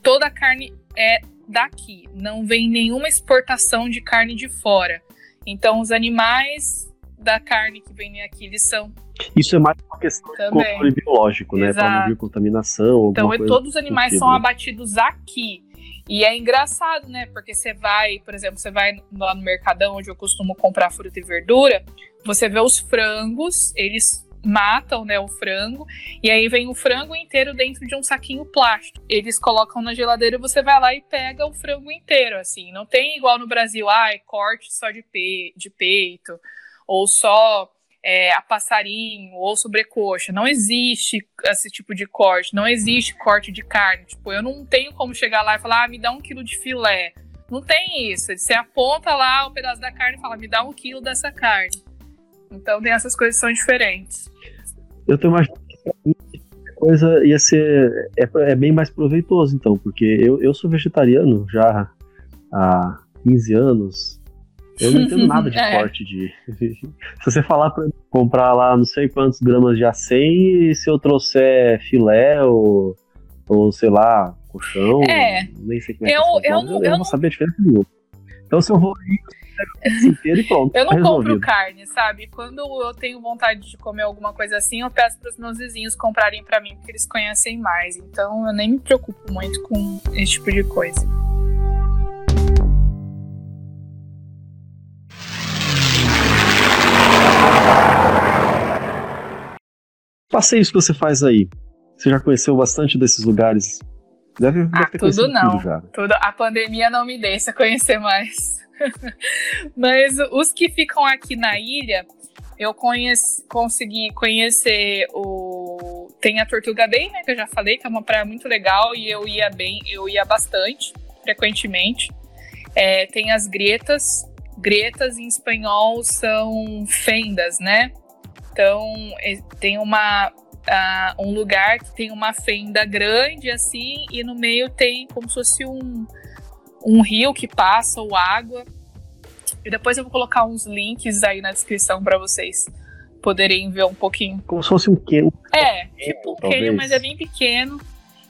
toda carne é daqui, não vem nenhuma exportação de carne de fora. Então, os animais da carne que vem aqui, eles são. Isso é mais uma questão Também. de controle biológico, né? Para não vir contaminação. Então, todos os animais são abatidos aqui. E é engraçado, né? Porque você vai, por exemplo, você vai lá no Mercadão, onde eu costumo comprar fruta e verdura, você vê os frangos, eles matam né, o frango, e aí vem o frango inteiro dentro de um saquinho plástico. Eles colocam na geladeira e você vai lá e pega o frango inteiro, assim. Não tem igual no Brasil, ah, é corte só de, pe de peito, ou só é, a passarinho, ou sobrecoxa. Não existe esse tipo de corte, não existe corte de carne. Tipo, eu não tenho como chegar lá e falar, ah, me dá um quilo de filé. Não tem isso. Você aponta lá o pedaço da carne e fala, me dá um quilo dessa carne. Então tem essas coisas que são diferentes. Eu tô imaginando que a coisa ia ser. É, é, bem mais proveitoso, então, porque eu, eu sou vegetariano já há 15 anos. Eu não entendo nada de é. corte de. se você falar pra comprar lá não sei quantos gramas de acém, e se eu trouxer filé ou, ou sei lá, colchão, é. nem sei como é eu, que é eu, eu, eu não vou saber a diferença nenhuma. Então se eu vou inteiro e pronto. eu não tá compro carne, sabe? Quando eu tenho vontade de comer alguma coisa assim, eu peço para os meus vizinhos comprarem para mim, porque eles conhecem mais. Então eu nem me preocupo muito com esse tipo de coisa. Passeios que você faz aí. Você já conheceu bastante desses lugares? Deve, deve ah, tudo não. Tudo já. Tudo, a pandemia não me deixa conhecer mais. Mas os que ficam aqui na ilha, eu conheci, consegui conhecer o. Tem a Tortuga Bay, né? Que eu já falei, que é uma praia muito legal e eu ia bem, eu ia bastante, frequentemente. É, tem as gretas. Gretas em espanhol são fendas, né? Então tem uma. Uh, um lugar que tem uma fenda grande assim, e no meio tem como se fosse um, um rio que passa ou água. E depois eu vou colocar uns links aí na descrição para vocês poderem ver um pouquinho. Como se fosse um quê? É, tipo um quê, mas é bem pequeno.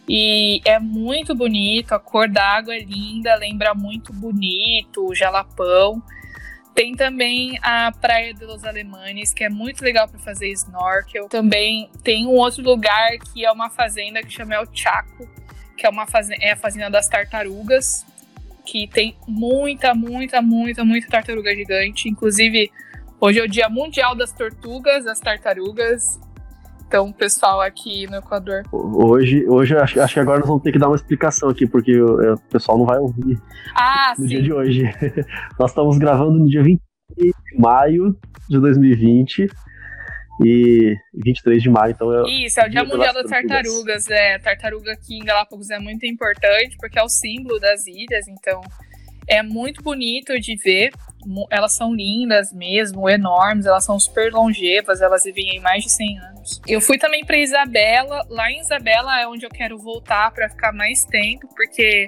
E é muito bonito, a cor da água é linda, lembra muito bonito, o jalapão. Tem também a Praia de los Alemanes, que é muito legal para fazer snorkel. Também tem um outro lugar que é uma fazenda que chama El Chaco, que é, uma fazenda, é a fazenda das tartarugas, que tem muita, muita, muita, muita tartaruga gigante. Inclusive, hoje é o Dia Mundial das Tortugas, das Tartarugas. Então, pessoal aqui no Equador. Hoje, hoje acho, acho que agora nós vamos ter que dar uma explicação aqui, porque o, o pessoal não vai ouvir ah, no sim. dia de hoje. nós estamos gravando no dia 20 de maio de 2020 e 23 de maio, então é. Isso, é o Dia Dia Mundial das das Tartarugas. É, tartaruga aqui em Galápagos é muito importante porque é o símbolo das ilhas, então é muito bonito de ver. Elas são lindas mesmo, enormes, elas são super longevas, elas vivem aí mais de 100 anos. Eu fui também para Isabela, lá em Isabela é onde eu quero voltar para ficar mais tempo, porque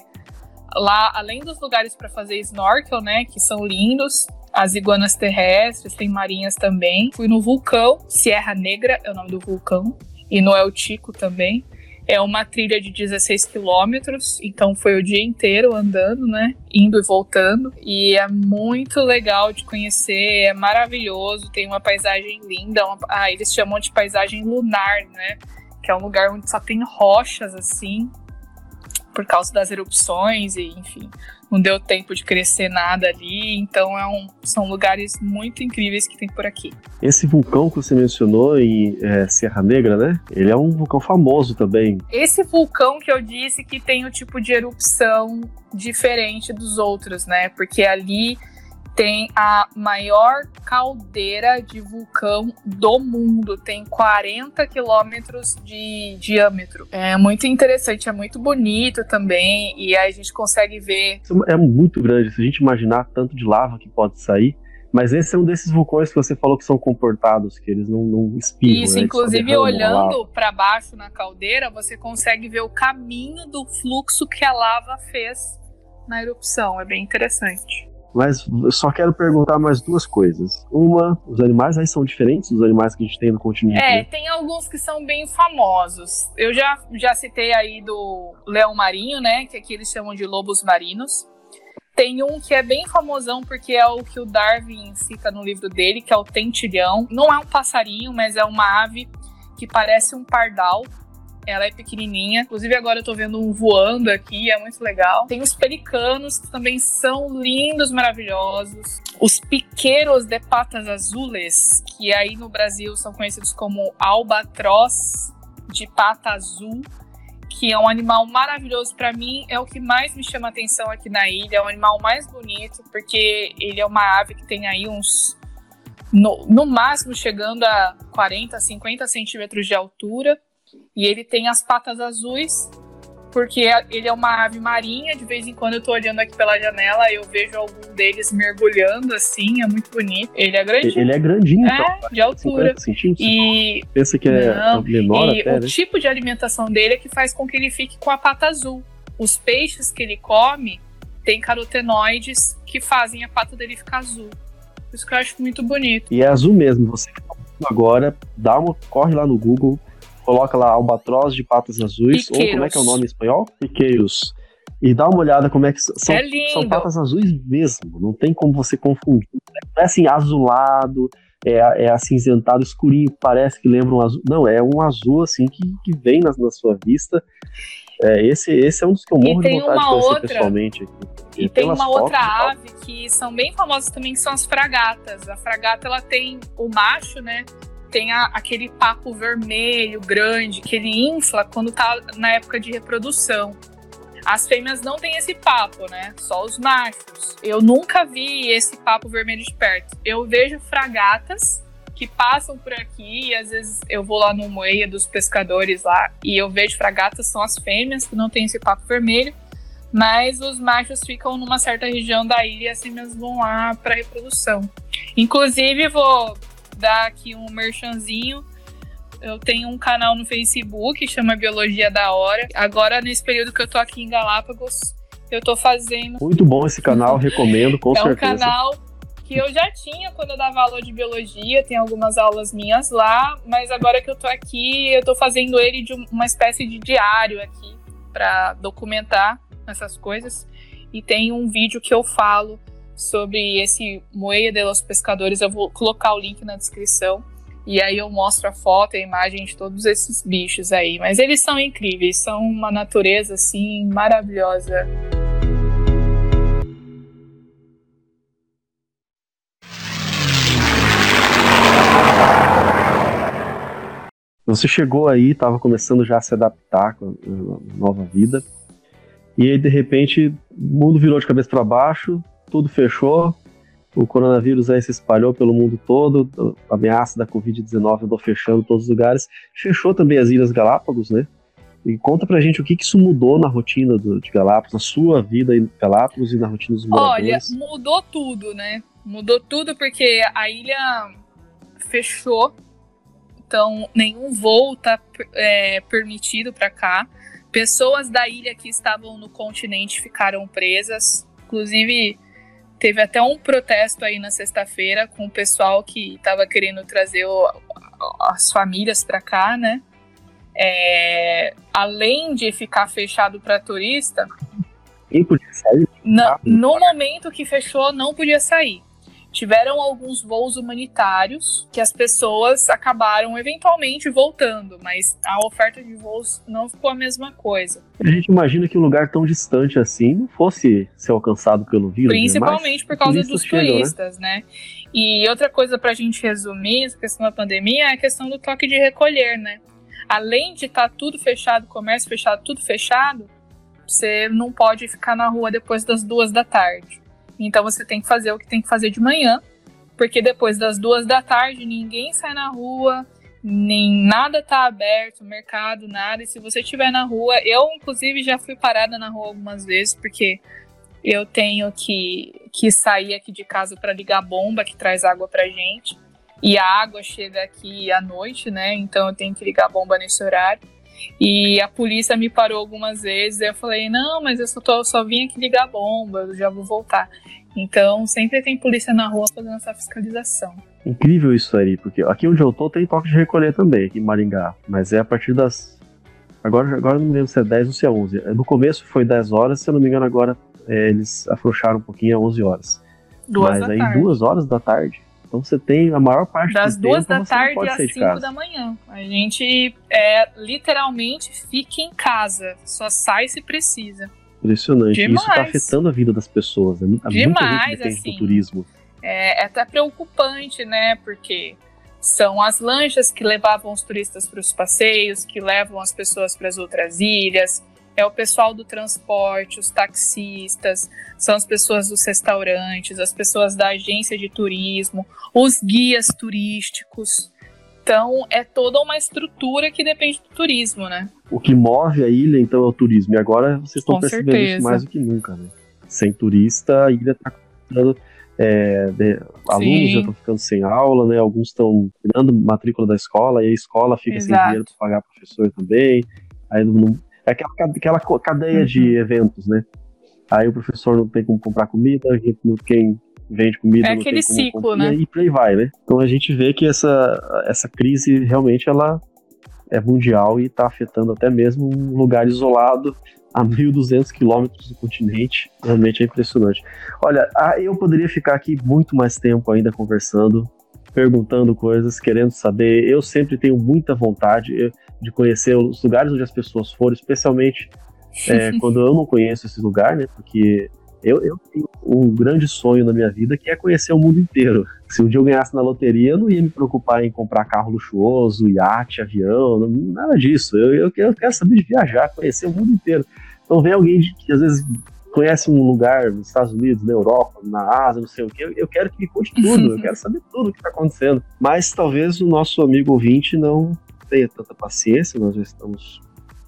lá, além dos lugares para fazer snorkel, né, que são lindos, as iguanas terrestres, tem marinhas também. Fui no vulcão, Sierra Negra é o nome do vulcão, e no El Chico também. É uma trilha de 16 quilômetros, então foi o dia inteiro andando, né? Indo e voltando. E é muito legal de conhecer, é maravilhoso, tem uma paisagem linda. Uma, ah, eles chamam de paisagem lunar, né? Que é um lugar onde só tem rochas assim, por causa das erupções e enfim, não deu tempo de crescer nada ali, então é um, são lugares muito incríveis que tem por aqui. Esse vulcão que você mencionou em é, Serra Negra, né? Ele é um vulcão famoso também. Esse vulcão que eu disse que tem o tipo de erupção diferente dos outros, né? Porque ali tem a maior caldeira de vulcão do mundo, tem 40 quilômetros de diâmetro. É muito interessante, é muito bonito também, e aí a gente consegue ver. Isso É muito grande, se a gente imaginar tanto de lava que pode sair. Mas esse é um desses vulcões que você falou que são comportados, que eles não, não espirram. Isso, né? Eles só inclusive olhando para baixo na caldeira, você consegue ver o caminho do fluxo que a lava fez na erupção. É bem interessante. Mas eu só quero perguntar mais duas coisas. Uma, os animais aí são diferentes dos animais que a gente tem no continente. É, né? tem alguns que são bem famosos. Eu já, já citei aí do leão marinho, né? Que aqui eles chamam de lobos marinos. Tem um que é bem famosão, porque é o que o Darwin cita no livro dele, que é o tentilhão. Não é um passarinho, mas é uma ave que parece um pardal. Ela é pequenininha. Inclusive, agora eu tô vendo um voando aqui, é muito legal. Tem os pelicanos, que também são lindos, maravilhosos. Os piqueiros de patas azules, que aí no Brasil são conhecidos como albatroz de pata azul, que é um animal maravilhoso para mim, é o que mais me chama atenção aqui na ilha, é o animal mais bonito, porque ele é uma ave que tem aí uns no, no máximo chegando a 40, 50 centímetros de altura, e ele tem as patas azuis, porque ele é uma ave marinha, de vez em quando eu tô olhando aqui pela janela, eu vejo algum deles mergulhando assim, é muito bonito. Ele é grande, Ele é grandinho, é, então. de altura. 50 centímetros. E Pensa que é Não, menor até, o né? tipo de alimentação dele é que faz com que ele fique com a pata azul. Os peixes que ele come têm carotenoides que fazem a pata dele ficar azul. Isso que eu acho muito bonito. E é azul mesmo. Você agora, dá uma, corre lá no Google, coloca lá albatroz de patas azuis, ou como é Piqueiros. que é o nome em espanhol? Piqueiros. E dá uma olhada como é que são. é. São patas azuis mesmo, não tem como você confundir. Não é assim azulado, é, é acinzentado, escurinho, parece que lembra um azul. Não, é um azul assim que, que vem na, na sua vista. É, esse, esse é um dos que eu E morro de tem vontade de conhecer outra- pessoalmente. Aqui. E tem pelas uma fotos outra e ave que são bem famosas também, que são as fragatas. A fragata, ela tem o macho, né? Tem a- aquele papo vermelho, grande, que ele infla quando tá na época de reprodução. As fêmeas não têm esse papo, né? Só os machos. Eu nunca vi esse papo vermelho de perto. Eu vejo fragatas que passam por aqui e às vezes eu vou lá no moeia dos pescadores lá e eu vejo fragatas são as fêmeas que não têm esse papo vermelho mas os machos ficam numa certa região da ilha e as fêmeas vão lá para reprodução. Inclusive, vou dar aqui um merchanzinho. Eu tenho um canal no Facebook, chama Biologia da Hora. Agora, nesse período que eu tô aqui em Galápagos, eu tô fazendo. Muito bom esse canal, recomendo, com é um certeza. canal que eu já tinha quando eu dava aula de biologia, tem algumas aulas minhas lá, mas agora que eu tô aqui, eu tô fazendo ele de uma espécie de diário aqui para documentar essas coisas. E tem um vídeo que eu falo sobre esse Moeia de los Pescadores. Eu vou colocar o link na descrição. E aí eu mostro a foto e a imagem de todos esses bichos aí. Mas eles são incríveis, são uma natureza assim maravilhosa. Você chegou aí, estava começando já a se adaptar com a nova vida. E aí, de repente, o mundo virou de cabeça para baixo, tudo fechou, o coronavírus aí se espalhou pelo mundo todo, a ameaça da Covid-19 andou fechando todos os lugares, fechou também as Ilhas Galápagos, né? E conta pra gente o que, que isso mudou na rotina do, de Galápagos, na sua vida em Galápagos e na rotina dos moradores. Olha, mudou tudo, né? Mudou tudo porque a ilha fechou então nenhum voo está é, permitido para cá. Pessoas da ilha que estavam no continente ficaram presas. Inclusive, teve até um protesto aí na sexta-feira com o pessoal que estava querendo trazer o, as famílias para cá, né? É, além de ficar fechado para turista, podia sair? No, no momento que fechou, não podia sair tiveram alguns voos humanitários que as pessoas acabaram eventualmente voltando, mas a oferta de voos não ficou a mesma coisa. A gente imagina que um lugar tão distante assim não fosse ser alcançado pelo vírus. Né? Principalmente por causa dos chegam, né? turistas, né? né? E outra coisa para a gente resumir essa questão da pandemia é a questão do toque de recolher, né? Além de estar tá tudo fechado, comércio fechado, tudo fechado, você não pode ficar na rua depois das duas da tarde. Então você tem que fazer o que tem que fazer de manhã, porque depois das duas da tarde ninguém sai na rua, nem nada tá aberto, mercado, nada. E se você estiver na rua, eu inclusive já fui parada na rua algumas vezes, porque eu tenho que, que sair aqui de casa para ligar a bomba que traz água pra gente. E a água chega aqui à noite, né? Então eu tenho que ligar a bomba nesse horário. E a polícia me parou algumas vezes. eu falei: não, mas eu só, tô, só vim aqui ligar a bomba, eu já vou voltar. Então sempre tem polícia na rua fazendo essa fiscalização. Incrível isso aí, porque aqui onde eu tô tem toque de recolher também, aqui em Maringá. Mas é a partir das. Agora, agora não me lembro se é 10 ou se é 11. No começo foi 10 horas, se eu não me engano, agora é, eles afrouxaram um pouquinho a 11 horas. Duas Mas aí, tarde. duas horas da tarde, então você tem a maior parte das do duas tempo, da tarde às cinco da manhã. A gente é, literalmente fica em casa, só sai se precisa. Impressionante. Demais. Isso está afetando a vida das pessoas. Né? Há Demais, muita gente assim, do turismo. É, é até preocupante, né? Porque são as lanchas que levavam os turistas para os passeios, que levam as pessoas para as outras ilhas, é o pessoal do transporte, os taxistas, são as pessoas dos restaurantes, as pessoas da agência de turismo, os guias turísticos. Então, é toda uma estrutura que depende do turismo, né? O que move a ilha, então, é o turismo. E agora vocês estão percebendo certeza. isso mais do que nunca, né? Sem turista, a ilha está é, alunos já estão ficando sem aula, né? Alguns estão tirando matrícula da escola e a escola fica Exato. sem dinheiro para pagar professor também. Aí não, é aquela, aquela cadeia uhum. de eventos, né? Aí o professor não tem como comprar comida, quem vende comida é não aquele tem como ciclo, comprar, né? E por aí vai, né? Então a gente vê que essa, essa crise realmente ela é mundial e está afetando até mesmo um lugar isolado a 1.200 quilômetros do continente. Realmente é impressionante. Olha, eu poderia ficar aqui muito mais tempo ainda conversando, perguntando coisas, querendo saber. Eu sempre tenho muita vontade de conhecer os lugares onde as pessoas foram, especialmente é, quando eu não conheço esse lugar, né? Porque eu, eu tenho um grande sonho na minha vida que é conhecer o mundo inteiro. Se um dia eu ganhasse na loteria, eu não ia me preocupar em comprar carro luxuoso, iate, avião, nada disso. Eu, eu, eu quero saber de viajar, conhecer o mundo inteiro. Então vem alguém que às vezes conhece um lugar nos Estados Unidos, na Europa, na Ásia, não sei o eu, eu quero que me conte tudo, eu quero saber tudo o que está acontecendo. Mas talvez o nosso amigo ouvinte não tenha tanta paciência, nós já estamos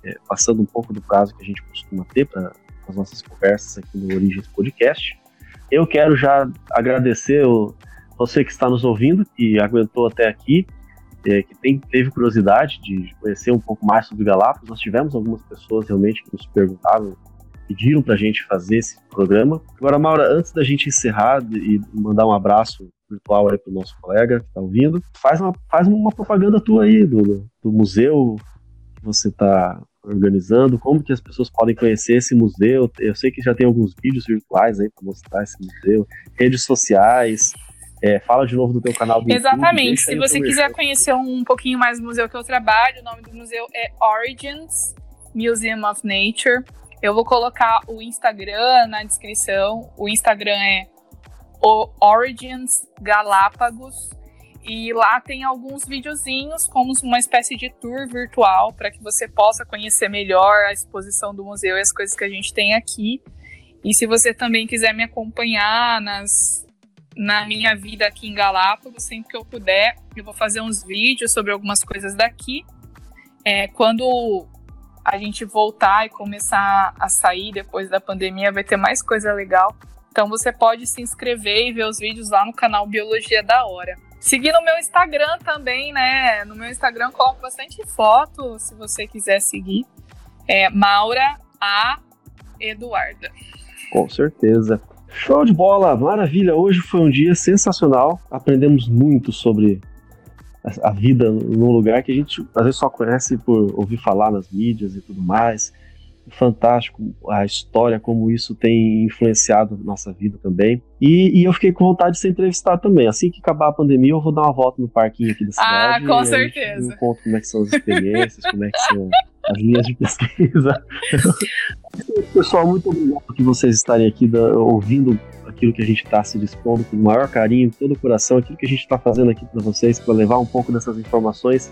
é, passando um pouco do prazo que a gente costuma ter para as nossas conversas aqui no Origens Podcast. Eu quero já agradecer o, você que está nos ouvindo, que aguentou até aqui, é, que tem, teve curiosidade de conhecer um pouco mais sobre Galápagos. Nós tivemos algumas pessoas realmente que nos perguntavam, pediram para a gente fazer esse programa. Agora, Maura, antes da gente encerrar e mandar um abraço virtual aí pro nosso colega que está ouvindo, faz uma, faz uma propaganda tua aí do, do museu que você está organizando, como que as pessoas podem conhecer esse museu. Eu sei que já tem alguns vídeos virtuais aí para mostrar esse museu, redes sociais. É, fala de novo do teu canal do Exatamente. YouTube, Se você quiser conhecer um pouquinho mais do museu que eu trabalho, o nome do museu é Origins Museum of Nature. Eu vou colocar o Instagram na descrição. O Instagram é Origins Galápagos. E lá tem alguns videozinhos, como uma espécie de tour virtual, para que você possa conhecer melhor a exposição do museu e as coisas que a gente tem aqui. E se você também quiser me acompanhar nas, na minha vida aqui em Galápagos, sempre que eu puder, eu vou fazer uns vídeos sobre algumas coisas daqui. É, quando a gente voltar e começar a sair depois da pandemia, vai ter mais coisa legal. Então você pode se inscrever e ver os vídeos lá no canal Biologia da Hora. Seguir no meu Instagram também, né? No meu Instagram coloco bastante foto, se você quiser seguir. É Maura A. Eduarda. Com certeza. Show de bola, maravilha. Hoje foi um dia sensacional. Aprendemos muito sobre a vida num lugar que a gente às vezes só conhece por ouvir falar nas mídias e tudo mais fantástico a história, como isso tem influenciado nossa vida também. E, e, eu fiquei com vontade de ser entrevistado também. Assim que acabar a pandemia, eu vou dar uma volta no parquinho aqui da ah, cidade. Ah, com certeza. Eu conto como é que são as experiências, como é que são as linhas de pesquisa. Pessoal, muito obrigado por vocês estarem aqui da, ouvindo aquilo que a gente está se dispondo com o maior carinho, todo o coração, aquilo que a gente está fazendo aqui para vocês, para levar um pouco dessas informações.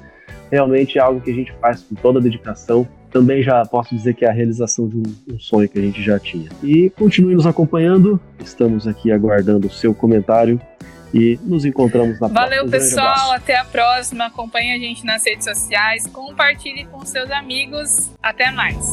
Realmente é algo que a gente faz com toda a dedicação também já posso dizer que é a realização de um, um, sonho que a gente já tinha. E continue nos acompanhando, estamos aqui aguardando o seu comentário e nos encontramos na Valeu, próxima. Valeu, pessoal, até a próxima. Acompanhe a gente nas redes sociais, compartilhe com seus amigos. Até mais.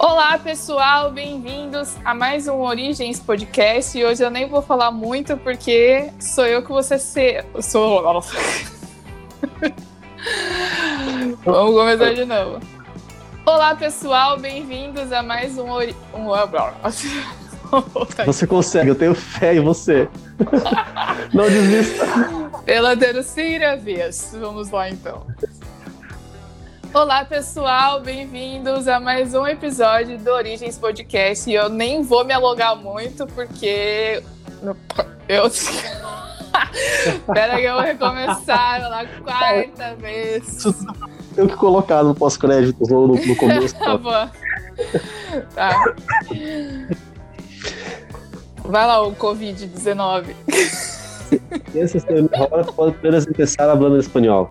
Olá, pessoal, bem-vindos a mais um Origens Podcast. E hoje eu nem vou falar muito porque sou eu que você se... sou. Vamos começar de novo. Olá, pessoal, bem-vindos a mais um Ori... um Você consegue, eu tenho fé em você. Não desista. Pela terceira vez. Vamos lá então. Olá, pessoal, bem-vindos a mais um episódio do Origens Podcast. E eu nem vou me alongar muito, porque. Eu. Pera que eu vou recomeçar pela quarta vez. Tenho que colocar no pós-crédito no, no começo. tá. tá. Vai lá, o Covid-19. Esse é o pode apenas começar falando espanhol.